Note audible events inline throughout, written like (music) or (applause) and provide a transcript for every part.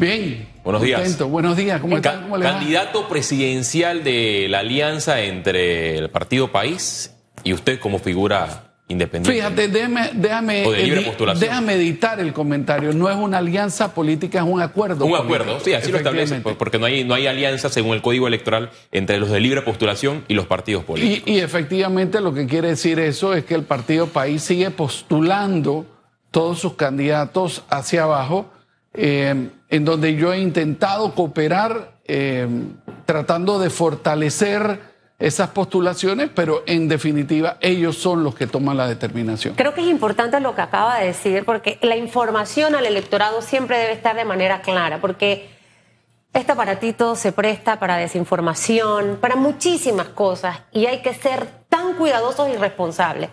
Bien. Buenos días. Buenos días. ¿Cómo están? candidato presidencial de la alianza entre el Partido País y usted como figura independiente. Fíjate, déjame, déjame, O de libre déjame editar el comentario. No es una alianza política, es un acuerdo. Un político. acuerdo, sí, así lo establece, porque no hay, no hay alianza según el Código Electoral entre los de libre postulación y los partidos políticos. Y, y efectivamente lo que quiere decir eso es que el Partido País sigue postulando todos sus candidatos hacia abajo, eh, en donde yo he intentado cooperar eh, tratando de fortalecer esas postulaciones, pero en definitiva ellos son los que toman la determinación. Creo que es importante lo que acaba de decir, porque la información al electorado siempre debe estar de manera clara, porque este aparatito se presta para desinformación, para muchísimas cosas, y hay que ser tan cuidadosos y responsables.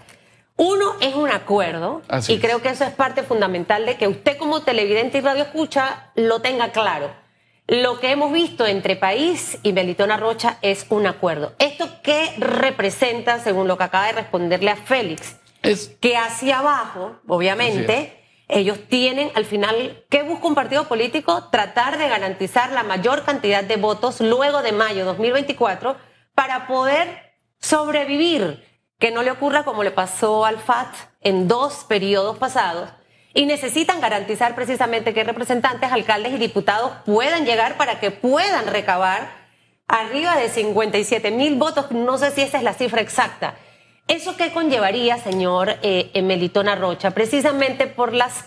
Uno es un acuerdo, Así y es. creo que eso es parte fundamental de que usted como televidente y radio escucha lo tenga claro. Lo que hemos visto entre País y Melitona Rocha es un acuerdo. ¿Esto qué representa, según lo que acaba de responderle a Félix? Es, que hacia abajo, obviamente, ellos tienen al final, ¿qué busca un partido político? Tratar de garantizar la mayor cantidad de votos luego de mayo 2024 para poder sobrevivir, que no le ocurra como le pasó al FAT en dos periodos pasados. Y necesitan garantizar precisamente que representantes, alcaldes y diputados puedan llegar para que puedan recabar arriba de 57 mil votos. No sé si esa es la cifra exacta. ¿Eso qué conllevaría, señor eh, Melitona Rocha? Precisamente por las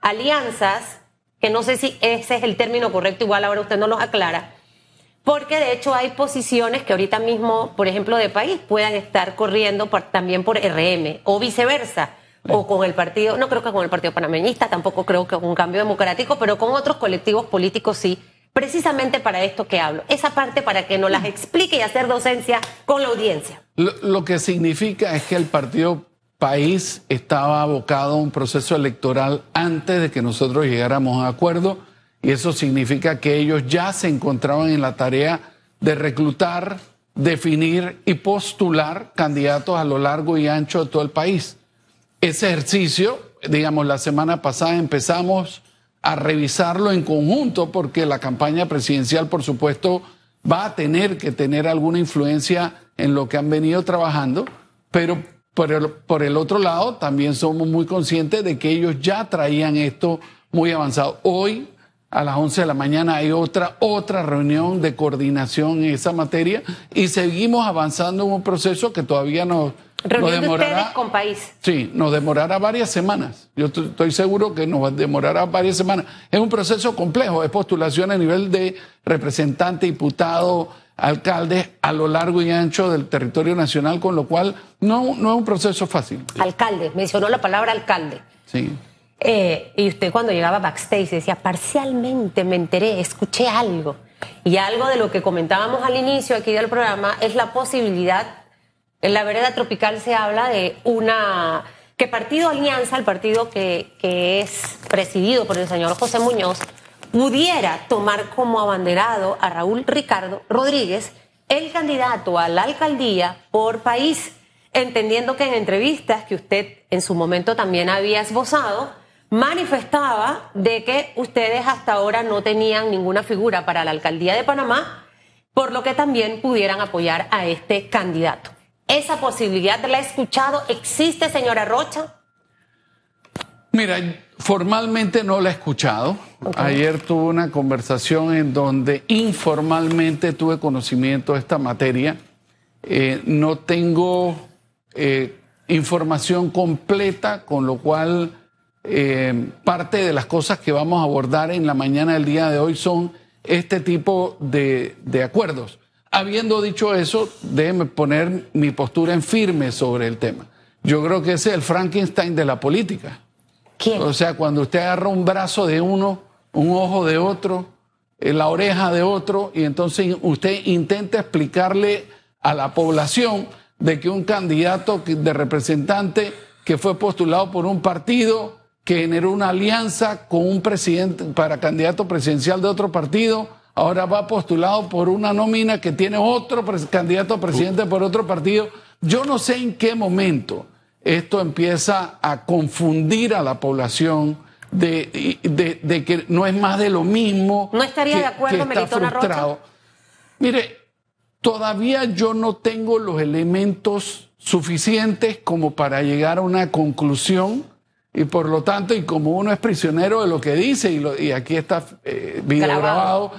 alianzas, que no sé si ese es el término correcto, igual ahora usted no nos aclara, porque de hecho hay posiciones que ahorita mismo, por ejemplo, de país, puedan estar corriendo por- también por RM o viceversa. O con el partido, no creo que con el partido panameñista, tampoco creo que con un cambio democrático, pero con otros colectivos políticos sí, precisamente para esto que hablo. Esa parte para que nos las explique y hacer docencia con la audiencia. lo, lo que significa es que el Partido País estaba abocado a un proceso electoral antes de que nosotros llegáramos a un acuerdo y eso significa que ellos ya se encontraban en la tarea de reclutar, definir y postular candidatos a lo largo y ancho de todo el país. Ese ejercicio, digamos, la semana pasada empezamos a revisarlo en conjunto porque la campaña presidencial, por supuesto, va a tener que tener alguna influencia en lo que han venido trabajando, pero por el, otro lado también somos muy conscientes de que ellos ya traían esto muy avanzado. Hoy a las 11 de la mañana hay otra, otra reunión de coordinación en esa materia y seguimos avanzando en un proceso que todavía nos, nos demorará. ustedes con país. Sí, nos demorará varias semanas. Yo estoy seguro que nos demorará varias semanas. Es un proceso complejo, es postulación a nivel de representante, diputado, alcalde a lo largo y ancho del territorio nacional, con lo cual no, no es un proceso fácil. Alcalde, mencionó la palabra alcalde. Sí. Eh, y usted cuando llegaba backstage decía, parcialmente me enteré, escuché algo. Y algo de lo que comentábamos al inicio aquí del programa es la posibilidad, en la vereda tropical se habla de una, que Partido Alianza, el partido que, que es presidido por el señor José Muñoz, pudiera tomar como abanderado a Raúl Ricardo Rodríguez, el candidato a la alcaldía por país, entendiendo que en entrevistas que usted en su momento también había esbozado, manifestaba de que ustedes hasta ahora no tenían ninguna figura para la alcaldía de Panamá, por lo que también pudieran apoyar a este candidato. ¿Esa posibilidad la he escuchado? ¿Existe, señora Rocha? Mira, formalmente no la he escuchado. Ayer tuve una conversación en donde informalmente tuve conocimiento de esta materia. Eh, no tengo eh, información completa, con lo cual eh, parte de las cosas que vamos a abordar en la mañana del día de hoy son este tipo de, de acuerdos. Habiendo dicho eso, déjeme poner mi postura en firme sobre el tema. Yo creo que ese es el Frankenstein de la política. ¿Quién? O sea, cuando usted agarra un brazo de uno, un ojo de otro, eh, la oreja de otro, y entonces usted intenta explicarle a la población de que un candidato de representante que fue postulado por un partido que generó una alianza con un presidente para candidato presidencial de otro partido, ahora va postulado por una nómina que tiene otro pres- candidato a presidente por otro partido. Yo no sé en qué momento esto empieza a confundir a la población de, de, de que no es más de lo mismo. ¿No estaría que- de acuerdo, que está Rocha? Mire, todavía yo no tengo los elementos suficientes como para llegar a una conclusión y por lo tanto, y como uno es prisionero de lo que dice, y, lo- y aquí está eh, video Grabado.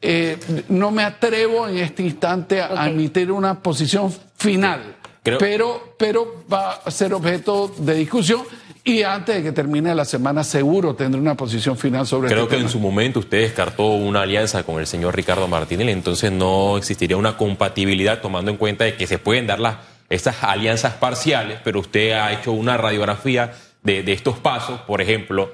eh, no me atrevo en este instante a, a Ok. emitir una posición final, Creo- pero, pero va a ser objeto de discusión y antes de que termine la semana seguro tendré una posición final sobre Creo este que en su momento usted descartó una alianza con el señor Ricardo Martinelli, entonces no existiría una compatibilidad tomando en cuenta de que se pueden dar las, estas alianzas parciales, pero usted ha hecho una radiografía de, de estos pasos, por ejemplo,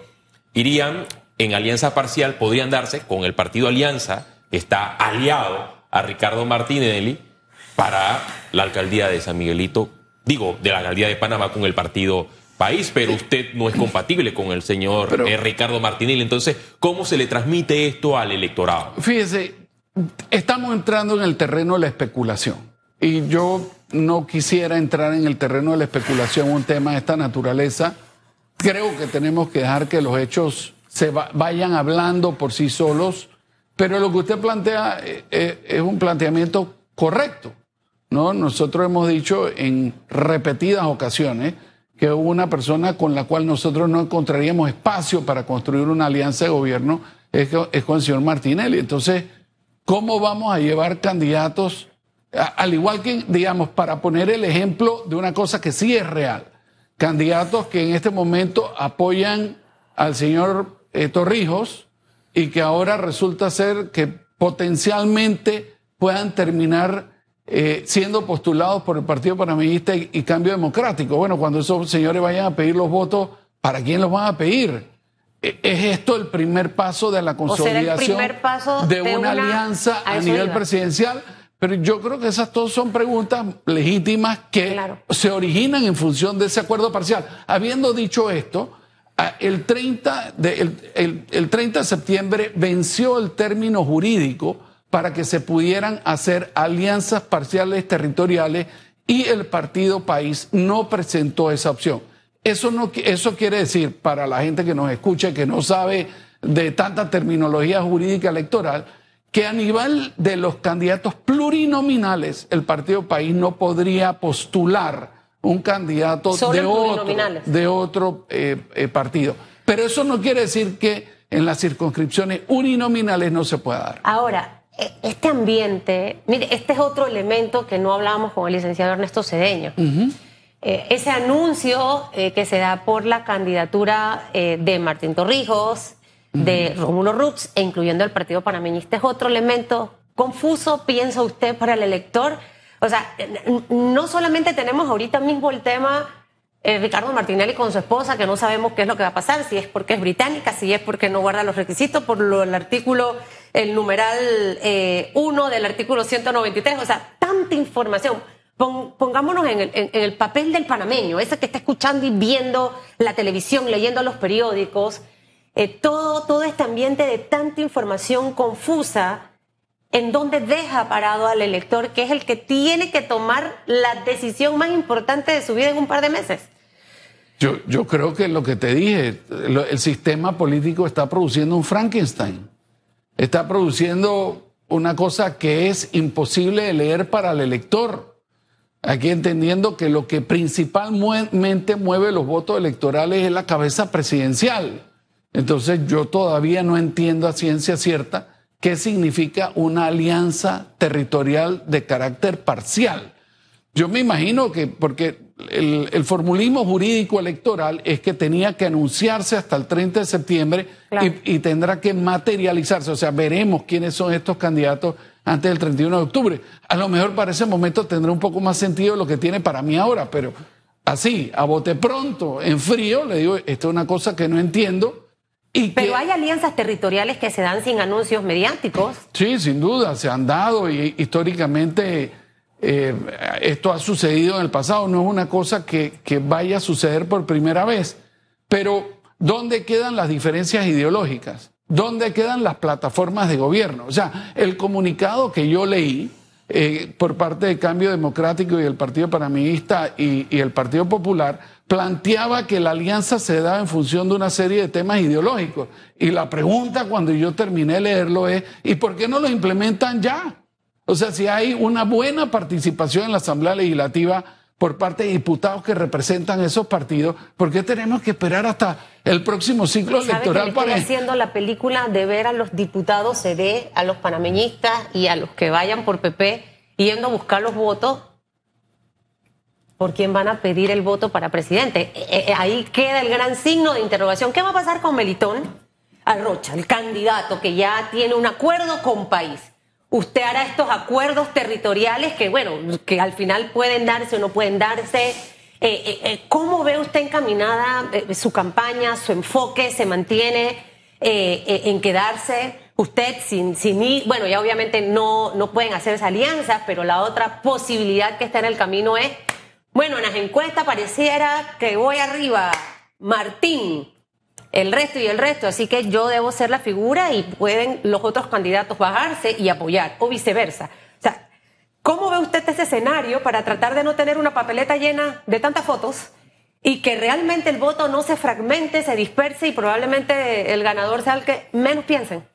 irían en alianza parcial, podrían darse con el partido Alianza, que está aliado a Ricardo Martinelli para la alcaldía de San Miguelito, digo, de la alcaldía de Panamá con el partido País, pero usted no es compatible con el señor Pero- eh, Ricardo Martinelli. Entonces, ¿cómo se le transmite esto al electorado? Fíjese, estamos entrando en el terreno de la especulación. Y yo no quisiera entrar en el terreno de la especulación un tema de esta naturaleza. Creo que tenemos que dejar que los hechos se va- vayan hablando por sí solos. Pero lo que usted plantea eh, eh, es un planteamiento correcto. ¿no? Nosotros hemos dicho en repetidas ocasiones que una persona con la cual nosotros no encontraríamos espacio para construir una alianza de gobierno es, co- es con el señor Martinelli. Entonces, ¿cómo vamos a llevar candidatos, al igual que, digamos, para poner el ejemplo de una cosa que sí es real, candidatos que en este momento apoyan al señor eh, Torrijos y que ahora resulta ser que potencialmente puedan terminar eh, siendo postulados por el Partido Panameñista y, y Cambio Democrático. Bueno, cuando esos señores vayan a pedir los votos, ¿para quién los van a pedir? Eh, ¿Es esto el primer paso de la será el consolidación primer paso de, de una, una- alianza a nivel iba. presidencial? Pero yo creo que esas todas son preguntas legítimas que Claro. se originan en función de ese acuerdo parcial. Habiendo dicho esto, el 30 de, el, el- el 30 de septiembre venció el término jurídico para que se pudieran hacer alianzas parciales territoriales y el partido País no presentó esa opción. Eso, no, eso quiere decir, para la gente que nos escucha, que no sabe de tanta terminología jurídica electoral, que a nivel de los candidatos plurinominales, el Partido País no podría postular un candidato de otro, de otro eh, eh, partido. Pero eso no quiere decir que en las circunscripciones uninominales no se pueda dar. Ahora, e- este ambiente, mire, este es otro elemento que no hablábamos con el licenciado Ernesto Cedeño. Eh, ese anuncio eh, que se da por la candidatura de Martín Torrijos, de Rómulo Rux, e incluyendo el Partido Panameñista, es otro elemento confuso, piensa usted, para el elector. O sea, no solamente tenemos ahorita mismo el tema eh, Ricardo Martinelli con su esposa, que no sabemos qué es lo que va a pasar, si es porque es británica, si es porque no guarda los requisitos, por lo, el artículo, el numeral 1 del artículo 193, o sea, tanta información. Pon- pongámonos en el, en- en el papel del panameño, ese que está escuchando y viendo la televisión, leyendo los periódicos, eh, todo, este ambiente de tanta información confusa, en donde deja parado al elector, que es el que tiene que tomar la decisión más importante de su vida en un par de meses. Yo, creo que lo que te dije, el sistema político está produciendo un Frankenstein. Está produciendo una cosa que es imposible de leer para el elector. Aquí entendiendo que lo que principalmente mueve los votos electorales es la cabeza presidencial. Entonces yo todavía no entiendo a ciencia cierta qué significa una alianza territorial de carácter parcial. Yo me imagino que, porque el, el formulismo jurídico electoral es que tenía que anunciarse hasta el 30 de septiembre Claro. y, y tendrá que materializarse. O sea, veremos quiénes son estos candidatos antes del 31 de octubre. A lo mejor para ese momento tendrá un poco más sentido lo que tiene para mí ahora, pero así, a bote pronto, en frío, le digo, esto es una cosa que no entiendo. Y que, Pero hay alianzas territoriales que se dan sin anuncios mediáticos. Sí, sin duda, se han dado y históricamente eh, esto ha sucedido en el pasado, no es una cosa que, que vaya a suceder por primera vez. Pero, ¿dónde quedan las diferencias ideológicas? ¿Dónde quedan las plataformas de gobierno? O sea, el comunicado que yo leí eh, por parte de Cambio Democrático y el Partido Panameñista y, y el Partido Popular, planteaba que la alianza se daba en función de una serie de temas ideológicos. Y la pregunta cuando yo terminé de leerlo es, ¿y por qué no lo implementan ya? O sea, si hay una buena participación en la Asamblea Legislativa por parte de diputados que representan esos partidos, ¿por qué tenemos que esperar hasta el próximo ciclo electoral para estoy haciendo la película de ver a los diputados CD, a los panameñistas y a los que vayan por PP yendo a buscar los votos por quién van a pedir el voto para presidente. Eh, eh, ahí queda el gran signo de interrogación. ¿Qué va a pasar con Melitón Arrocha, el candidato que ya tiene un acuerdo con país? Usted hará estos acuerdos territoriales que, bueno, que al final pueden darse o no pueden darse. Eh, ¿Cómo ve usted encaminada su campaña, su enfoque? ¿Se mantiene en quedarse? Usted sin, sin ir, bueno, ya obviamente no, no pueden hacer esa alianza, pero la otra posibilidad que está en el camino es bueno, en las encuestas pareciera que voy arriba, Martín, el resto y el resto, así que yo debo ser la figura y pueden los otros candidatos bajarse y apoyar, o viceversa. O sea, ¿cómo ve usted este escenario para tratar de no tener una papeleta llena de tantas fotos y que realmente el voto no se fragmente, se disperse y probablemente el ganador sea el que menos piensen?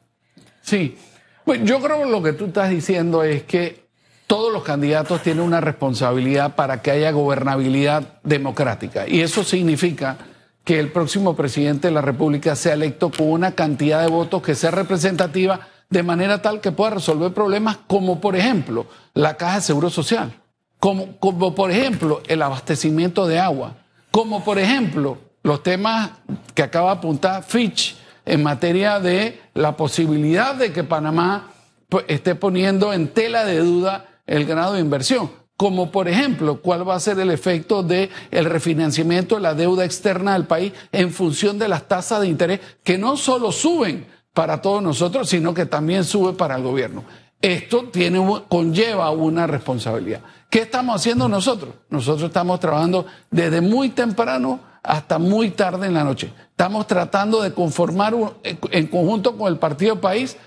Sí, pues yo creo que lo que tú estás diciendo es que todos los candidatos tienen una responsabilidad para que haya gobernabilidad democrática. Y eso significa que el próximo presidente de la República sea electo con una cantidad de votos que sea representativa de manera tal que pueda resolver problemas como, por ejemplo, la caja de seguro social, como, como por ejemplo, el abastecimiento de agua, como, por ejemplo, los temas que acaba de apuntar Fitch en materia de la posibilidad de que Panamá pues, esté poniendo en tela de duda el grado de inversión, como por ejemplo cuál va a ser el efecto del el refinanciamiento de la deuda externa del país en función de las tasas de interés que no solo suben para todos nosotros, sino que también sube para el gobierno. Esto tiene, conlleva una responsabilidad. ¿Qué estamos haciendo nosotros? Nosotros estamos trabajando desde muy temprano hasta muy tarde en la noche. Estamos tratando de conformar en conjunto con el Partido País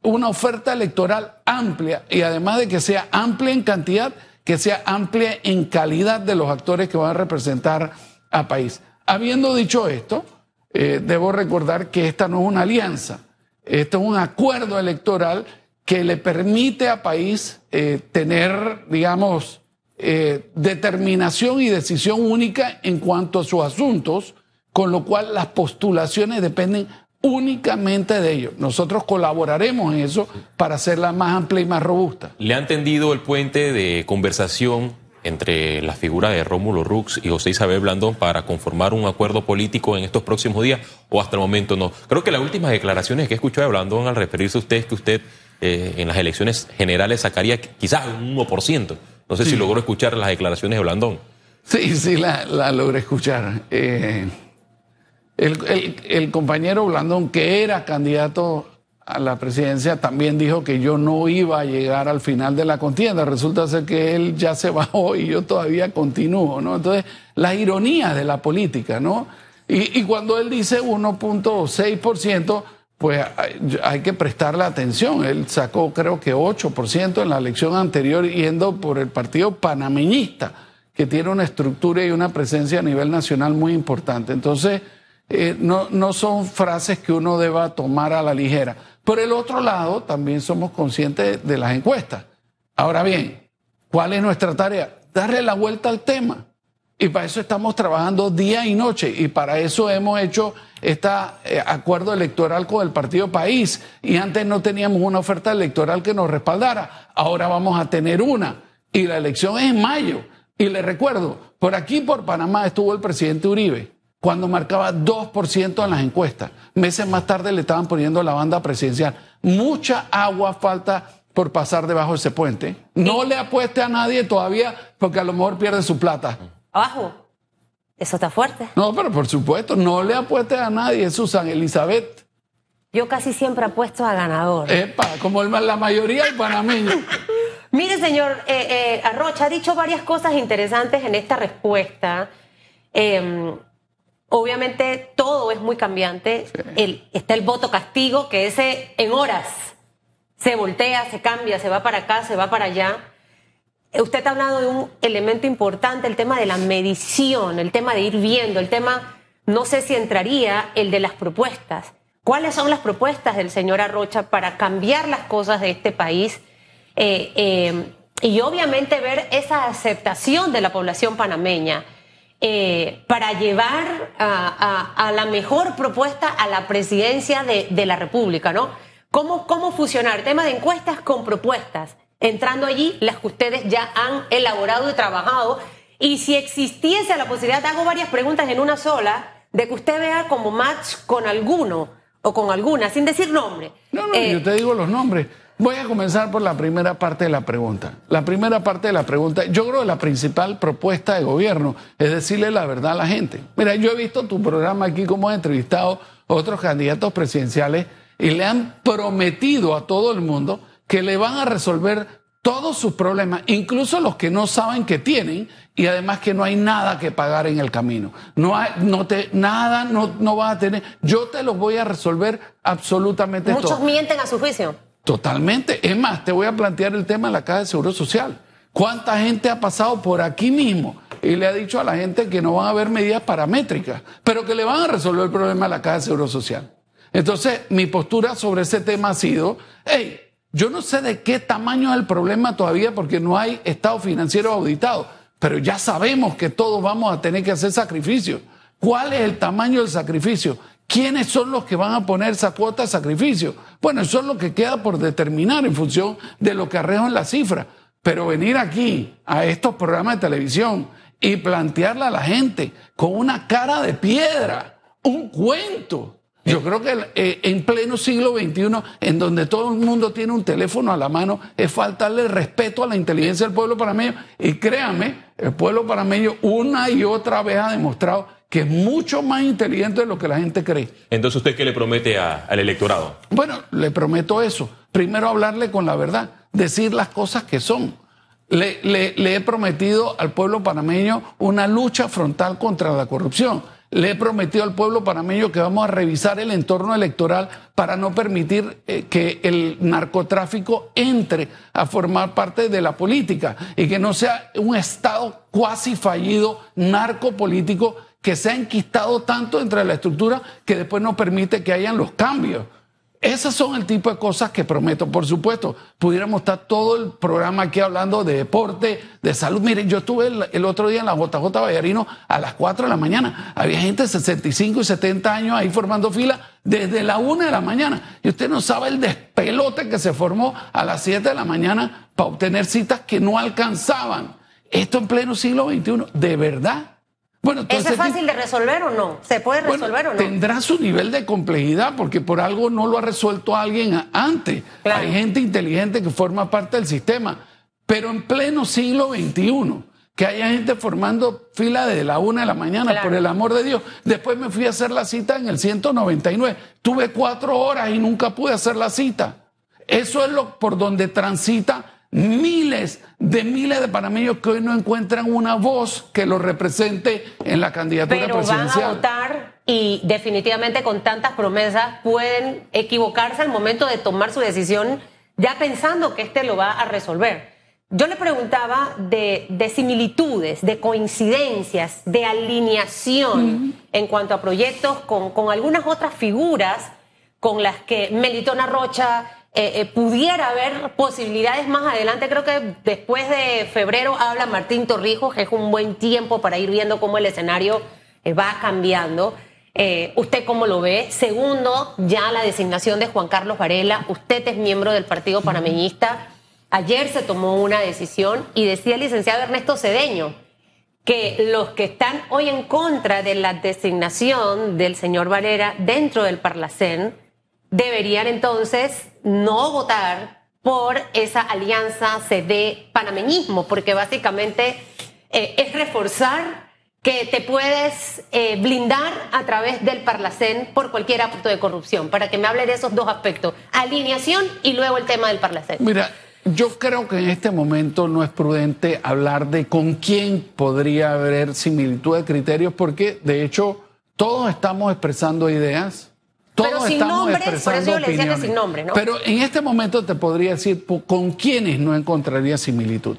una oferta electoral amplia y además de que sea amplia en cantidad, que sea amplia en calidad de los actores que van a representar a país. Habiendo dicho esto, eh, debo recordar que esta no es una alianza, esto es un acuerdo electoral que le permite a país eh, tener, digamos, eh, determinación y decisión única en cuanto a sus asuntos, con lo cual las postulaciones dependen únicamente de ellos. Nosotros colaboraremos en eso para hacerla más amplia y más robusta. ¿Le han tendido el puente de conversación entre la figura de Rómulo Rux y José Isabel Blandón para conformar un acuerdo político en estos próximos días o hasta el momento no? Creo que las últimas declaraciones que he escuchado de Blandón al referirse a usted es que usted eh, en las elecciones generales sacaría quizás un 1%. No sé si logró escuchar las declaraciones de Blandón. Sí, sí, la, la logré escuchar. Eh, el, el, compañero Blandón, que era candidato a la presidencia, también dijo que yo no iba a llegar al final de la contienda. Resulta ser que él ya se (laughs) bajó y yo todavía continúo, ¿no? Entonces, la ironía de la política, ¿no? Y, y cuando él dice 1.6%, pues hay, hay, que prestarle atención. Él sacó creo que 8% en la elección anterior yendo por el partido panameñista, que tiene una estructura y una presencia a nivel nacional muy importante. Entonces, eh, no, no son frases que uno deba tomar a la ligera. Por el otro lado, también somos conscientes de las encuestas. Ahora bien, ¿cuál es nuestra tarea? Darle la vuelta al tema. Y para eso estamos trabajando día y noche. Y para eso hemos hecho este acuerdo electoral con el Partido País. Y antes no teníamos una oferta electoral que nos respaldara. Ahora vamos a tener una. Y la elección es en mayo. Y le recuerdo, por aquí, por Panamá, estuvo el presidente Uribe cuando marcaba 2% en las encuestas. Meses más tarde le estaban poniendo la banda presidencial. Mucha agua falta por pasar debajo de ese puente. No le apueste a nadie todavía porque a lo mejor pierde su plata. Abajo. Eso está fuerte. No, pero por supuesto, no le apueste a nadie, Susan Elizabeth. Yo casi siempre apuesto a ganador. Epa, como la mayoría del panameño. (laughs) Mire, señor eh, eh, Arrocha, ha dicho varias cosas interesantes en esta respuesta. Eh, Obviamente todo es muy cambiante. está el voto castigo, que ese en horas se voltea, se cambia, se va para acá, se va para allá. Usted ha hablado de un elemento importante, el tema de la medición, el tema de ir viendo, el tema, no sé si entraría el de las propuestas. ¿Cuáles son las propuestas del señor Arrocha para cambiar las cosas de este país? Eh, eh, y obviamente ver esa aceptación de la población panameña eh, para llevar a, la mejor propuesta a la presidencia de, la República, ¿no? ¿Cómo, ¿Cómo fusionar tema de encuestas con propuestas? Entrando allí las que ustedes ya han elaborado y trabajado. Y si existiese la posibilidad, hago varias preguntas en una sola, de que usted vea como match con alguno o con alguna, sin decir nombre. No, no, yo te digo los nombres. Voy a comenzar por la primera parte de la pregunta. La primera parte de la pregunta, yo creo que la principal propuesta de gobierno es decirle la verdad a la gente. Mira, yo he visto tu programa aquí como he entrevistado a otros candidatos presidenciales y le han prometido a todo el mundo que le van a resolver todos sus problemas, incluso los que no saben que tienen, y además que no hay nada que pagar en el camino. No hay, no te, nada, no, no vas a tener. Yo te los voy a resolver absolutamente Muchos todo. Mienten a su juicio. Totalmente. Es más, te voy a plantear el tema de la Caja de Seguro Social. ¿Cuánta gente ha pasado por aquí mismo y le ha dicho a la gente que no van a haber medidas paramétricas, pero que le van a resolver el problema de la Caja de Seguro Social? Entonces, mi postura sobre ese tema ha sido, hey, yo no sé de qué tamaño es el problema todavía porque no hay estado financiero auditado, pero ya sabemos que todos vamos a tener que hacer sacrificios. ¿Cuál es el tamaño del sacrificio? ¿Quiénes son los que van a poner esa cuota de sacrificio? Bueno, eso es lo que queda por determinar en función de lo que arrejo en la cifra. Pero venir aquí a estos programas de televisión y plantearle a la gente con una cara de piedra, un cuento. Yo creo que eh, en pleno siglo XXI, en donde todo el mundo tiene un teléfono a la mano, es faltarle respeto a la inteligencia del pueblo panameño. Y créame, el pueblo panameño una y otra vez ha demostrado que es mucho más inteligente de lo que la gente cree. Entonces, ¿usted qué le promete al electorado? Bueno, le prometo eso. Primero hablarle con la verdad, decir las cosas que son. Le, le, he prometido al pueblo panameño una lucha frontal contra la corrupción. Le he prometido al pueblo panameño que vamos a revisar el entorno electoral para no permitir eh, que el narcotráfico entre a formar parte de la política y que no sea un Estado cuasi fallido narcopolítico que se ha enquistado tanto entre la estructura que después no permite que hayan los cambios. Esas son el tipo de cosas que prometo. Por supuesto, pudiéramos estar todo el programa aquí hablando de deporte, de salud. Miren, yo estuve el, otro día en la JJ Vallarino a las 4 de la mañana. Había gente de 65 y 70 años ahí formando fila desde la 1 de la mañana. Y usted no sabe el despelote que se formó a las 7 de la mañana para obtener citas que no alcanzaban. Esto en pleno siglo XXI, de verdad bueno, ¿Eso es fácil de resolver o no? ¿Se puede resolver o no? Tendrá su nivel de complejidad porque por algo no lo ha resuelto alguien antes. Hay gente inteligente que forma parte del sistema. Pero en pleno siglo XXI, que haya gente formando fila desde la una de la mañana, por el amor de Dios. Después me fui a hacer la cita en el 199. Tuve cuatro horas y nunca pude hacer la cita. Eso es lo por donde transita miles de miles de panameños que hoy no encuentran una voz que los represente en la candidatura Pero presidencial. Van a votar y definitivamente con tantas promesas pueden equivocarse al momento de tomar su decisión ya pensando que este lo va a resolver. Yo le preguntaba de, similitudes, de coincidencias, de alineación en cuanto a proyectos con, con algunas otras figuras con las que Melitona Rocha eh, eh, pudiera haber posibilidades más adelante. Creo que después de febrero habla Martín Torrijos, que es un buen tiempo para ir viendo cómo el escenario eh, va cambiando. ¿Usted cómo lo ve? Segundo, ya la designación de Juan Carlos Varela. Usted es miembro del Partido Panameñista. Ayer se tomó una decisión y decía el licenciado Ernesto Cedeño que los que están hoy en contra de la designación del señor Varela dentro del Parlacén deberían entonces no votar por esa alianza CD-panameñismo, porque básicamente eh, es reforzar que te puedes eh, blindar a través del Parlacén por cualquier acto de corrupción, para que me hable de esos dos aspectos, alineación y luego el tema del Parlacén. Mira, yo creo que en este momento no es prudente hablar de con quién podría haber similitud de criterios, porque de hecho todos estamos expresando ideas Todos Pero sin estamos nombres, por eso yo le decía que sin nombres, ¿no? Pero en este momento te podría decir con quiénes no encontraría similitud.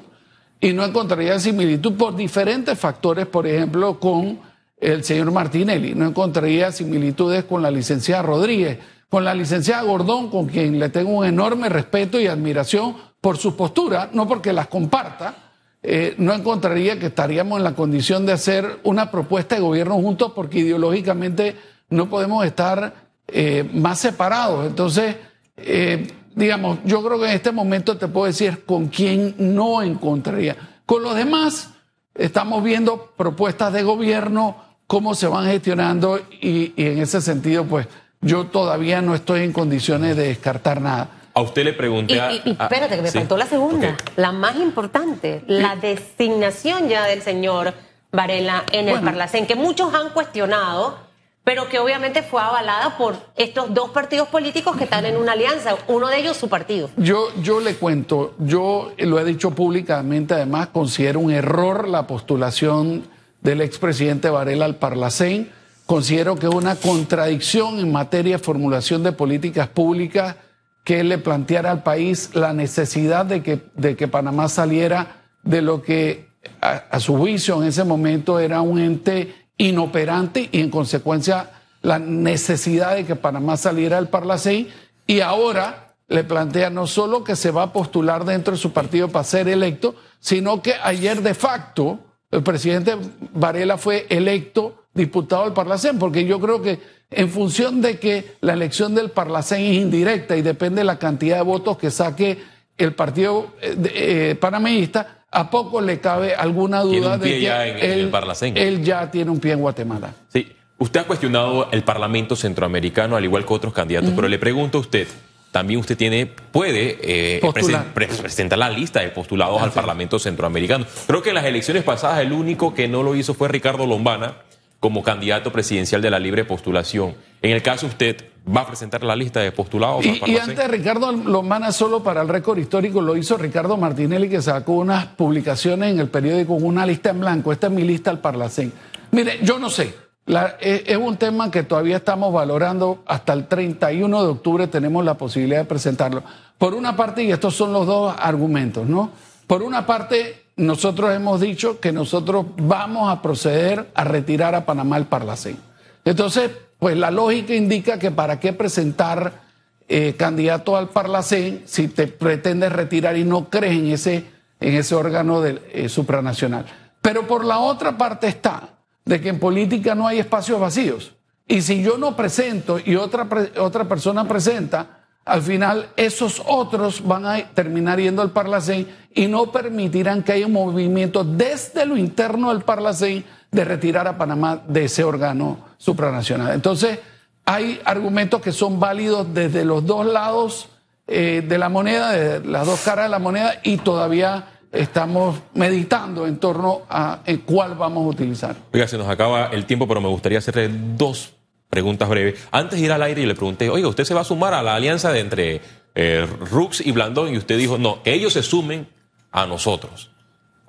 Y no encontraría similitud por diferentes factores, por ejemplo, con el señor Martinelli. No encontraría similitudes con la licenciada Rodríguez, con la licenciada Gordón, con quien le tengo un enorme respeto y admiración por su postura, no porque las comparta, eh, no encontraría que estaríamos en la condición de hacer una propuesta de gobierno juntos porque ideológicamente no podemos estar eh, más separados. Entonces, eh, digamos, yo creo que en este momento te puedo decir con quién no encontraría. Con los demás, estamos viendo propuestas de gobierno, cómo se van gestionando y, y en ese sentido, pues yo todavía no estoy en condiciones de descartar nada. A usted le pregunté. Y, espérate, que me sí. faltó la segunda, la más importante, la designación ya del señor Varela en el Bueno. Parlacén, que muchos han cuestionado, pero que obviamente fue avalada por estos dos partidos políticos que están en una alianza, uno de ellos su partido. Yo, yo le cuento, yo lo he dicho públicamente, además considero un error la postulación del expresidente Varela al Parlacén. Considero que es una contradicción en materia de formulación de políticas públicas que le planteara al país la necesidad de que, de que Panamá saliera de lo que a, a su juicio en ese momento era un ente inoperante y en consecuencia la necesidad de que Panamá saliera del Parlacén. Y ahora le plantea no solo que se va a postular dentro de su partido para ser electo, sino que ayer de facto el presidente Varela fue electo diputado del Parlacén, porque yo creo que en función de que la elección del Parlacén es indirecta y depende de la cantidad de votos que saque el partido eh, eh, panameísta, a poco le cabe alguna duda de que ya en- en el él, ya tiene un pie en Guatemala. Sí, usted ha cuestionado el Parlamento Centroamericano, al igual que otros candidatos, pero le pregunto a usted, también usted tiene, puede eh, Postular. presen- pre- presentar la lista de postulados al Parlamento Centroamericano. Creo que en las elecciones pasadas el único que no lo hizo fue Ricardo Lombana como candidato presidencial de la libre postulación. En el caso usted, ¿va a presentar la lista de postulados Y, y antes Ricardo Lombana, solo para el récord histórico, lo hizo Ricardo Martinelli, que sacó unas publicaciones en el periódico con una lista en blanco. Esta es mi lista al Parlacén. Mire, yo no sé. La- es, es un tema que todavía estamos valorando. Hasta el 31 de octubre tenemos la posibilidad de presentarlo. Por una parte, y estos son los dos argumentos, ¿no? Por una parte, nosotros hemos dicho que nosotros vamos a proceder a retirar a Panamá el Parlacén. Entonces, pues la lógica indica que para qué presentar eh, candidato al Parlacén si te pretendes retirar y no crees en ese, en ese órgano eh, supranacional. Pero por la otra parte está de que en política no hay espacios vacíos. Y si yo no presento y otra, otra persona presenta, al final esos otros van a terminar yendo al Parlacén y no permitirán que haya un movimiento desde lo interno del Parlacén de retirar a Panamá de ese órgano supranacional. Entonces, hay argumentos que son válidos desde los dos lados eh, de la moneda, de las dos caras de la moneda, y todavía estamos meditando en torno a eh, cuál vamos a utilizar. Oiga, se nos acaba el tiempo, pero me gustaría hacerle dos preguntas breves. Antes de ir al aire, yo le pregunté, oiga, ¿usted se va a sumar a la alianza de entre eh, Rux y Blandón? Y usted dijo, no, que ellos se sumen a nosotros.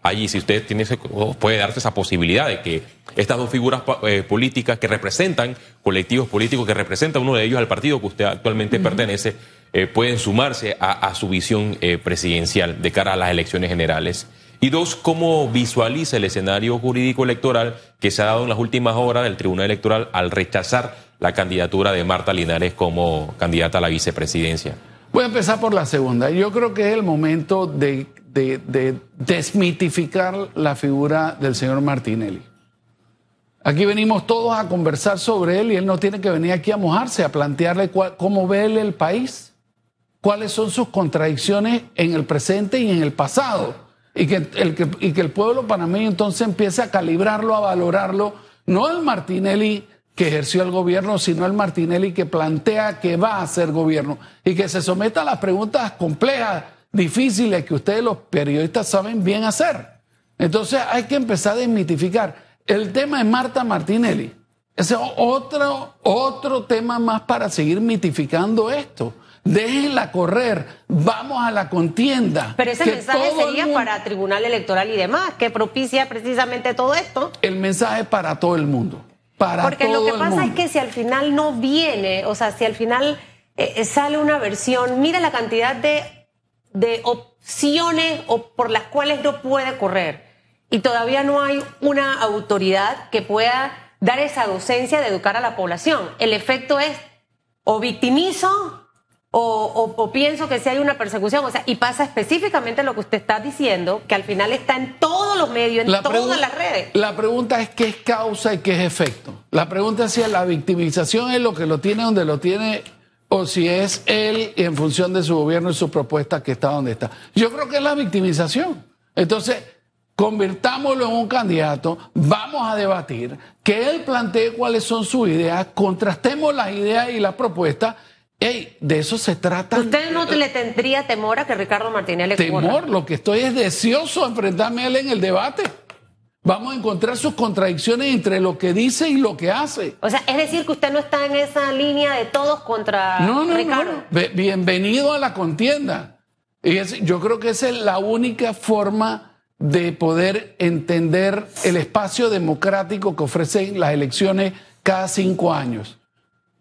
Allí, si usted tiene ese- puede darse esa posibilidad de que estas dos figuras eh, políticas que representan, colectivos políticos que representan uno de ellos al partido que usted actualmente pertenece, eh, pueden sumarse a, a su visión eh, presidencial de cara a las elecciones generales. Y dos, ¿cómo visualiza el escenario jurídico electoral que se ha dado en las últimas horas del Tribunal Electoral al rechazar la candidatura de Marta Linares como candidata a la vicepresidencia? Voy a empezar por la segunda. Yo creo que es el momento de, de- de desmitificar la figura del señor Martinelli. Aquí venimos todos a conversar sobre él y él no tiene que venir aquí a mojarse, a plantearle cómo ve él el país, cuáles son sus contradicciones en el presente y en el pasado. Y que el, pueblo panameño entonces empiece a calibrarlo, a valorarlo, no el Martinelli que ejerció el gobierno, sino el Martinelli que plantea que va a hacer gobierno y que se someta a las preguntas complejas, difíciles que ustedes los periodistas saben bien hacer. Entonces hay que empezar a desmitificar. El tema de Marta Martinelli. Ese es otro, otro tema más para seguir mitificando esto. Déjenla correr, vamos a la contienda. Pero ese Que mensaje sería mundo- para Tribunal Electoral y demás, que propicia precisamente todo esto. El mensaje para todo el mundo. para Porque todo lo que pasa es que si al final no viene, o sea, si al final eh, sale una versión, mira la cantidad de, de opciones o por las cuales no puede correr. Y todavía no hay una autoridad que pueda dar esa docencia de educar a la población. El efecto es o victimizo o, o- o pienso que si hay una persecución, o sea, y pasa específicamente lo que usted está diciendo, que al final está en todos los medios, en La todas las redes. La pregunta es qué es causa y qué es efecto. La pregunta es si la victimización es lo que lo tiene donde lo tiene o si es él en función de su gobierno y su propuesta que está donde está. Yo creo que es la victimización. Entonces, convirtámoslo en un candidato, vamos a debatir, que él plantee cuáles son sus ideas, contrastemos las ideas y las propuestas. Ey, de eso se trata. ¿Usted no le tendría temor a que Ricardo Martinelli corra? Temor, lo que estoy es deseoso de enfrentarme a él en el debate. Vamos a encontrar sus contradicciones entre lo que dice y lo que hace. O sea, es decir que usted no está en esa línea de todos contra No, no, Ricardo. no. Bienvenido a la contienda. Y es- yo creo que esa es la única forma de poder entender el espacio democrático que ofrecen las elecciones cada cinco años.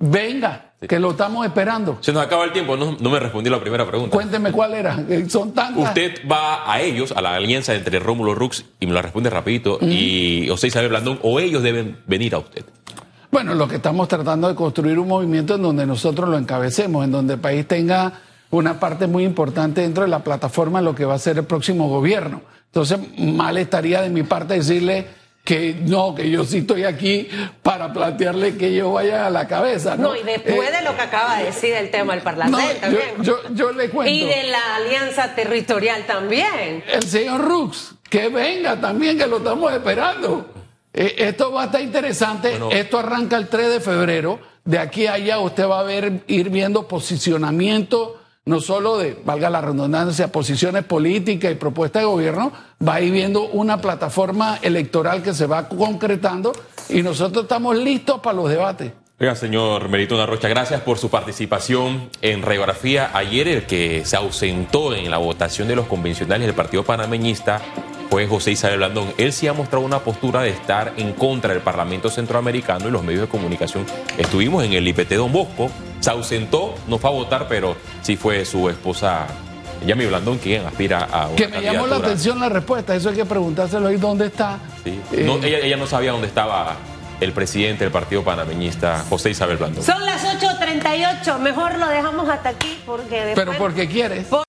Venga, que lo estamos esperando. Se nos acaba el tiempo, no, no me respondió la primera pregunta. Cuénteme cuál era. Eh, Son tantas. Usted va a ellos, a la alianza entre Rómulo Rux, y me la responde rapidito, y José Isabel Blandón, o ellos deben venir a usted. Bueno, lo que estamos tratando de construir un movimiento en donde nosotros lo encabecemos, en donde el país tenga una parte muy importante dentro de la plataforma de lo que va a ser el próximo gobierno. Entonces, mal estaría de mi parte decirle que no, que yo sí estoy aquí para plantearle que yo vaya a la cabeza. No, No, y después Eh, de lo que acaba de decir el tema del no, Parlamento yo, también. yo, yo le cuento. y de la alianza territorial también. el señor Rux, que venga también, que lo estamos esperando. Eh, esto va a estar interesante. Bueno. esto arranca el 3 de febrero. De aquí a allá usted va a ver, ir viendo posicionamiento, no solo de, valga la redundancia, posiciones políticas y propuestas de gobierno, va a ir viendo una plataforma electoral que se va concretando y nosotros estamos listos para los debates. Oiga, señor Merito Rocha, gracias por su participación en Radiografía. Ayer el que se ausentó en la votación de los convencionales del Partido Panameñista fue José Isabel Blandón. Él sí ha mostrado una postura de estar en contra del Parlamento Centroamericano y los medios de comunicación. Estuvimos en el IPT Don Bosco, se ausentó, no fue a votar, pero sí fue su esposa, Yami Blandón, quien aspira a una Que me llamó la atención la respuesta, eso hay que preguntárselo ahí dónde está. Sí. Eh, No, ella, ella no sabía dónde estaba el presidente del Partido Panameñista, José Isabel Blandón. Son las 8.38. Mejor lo dejamos hasta aquí porque después... pero porque quieres.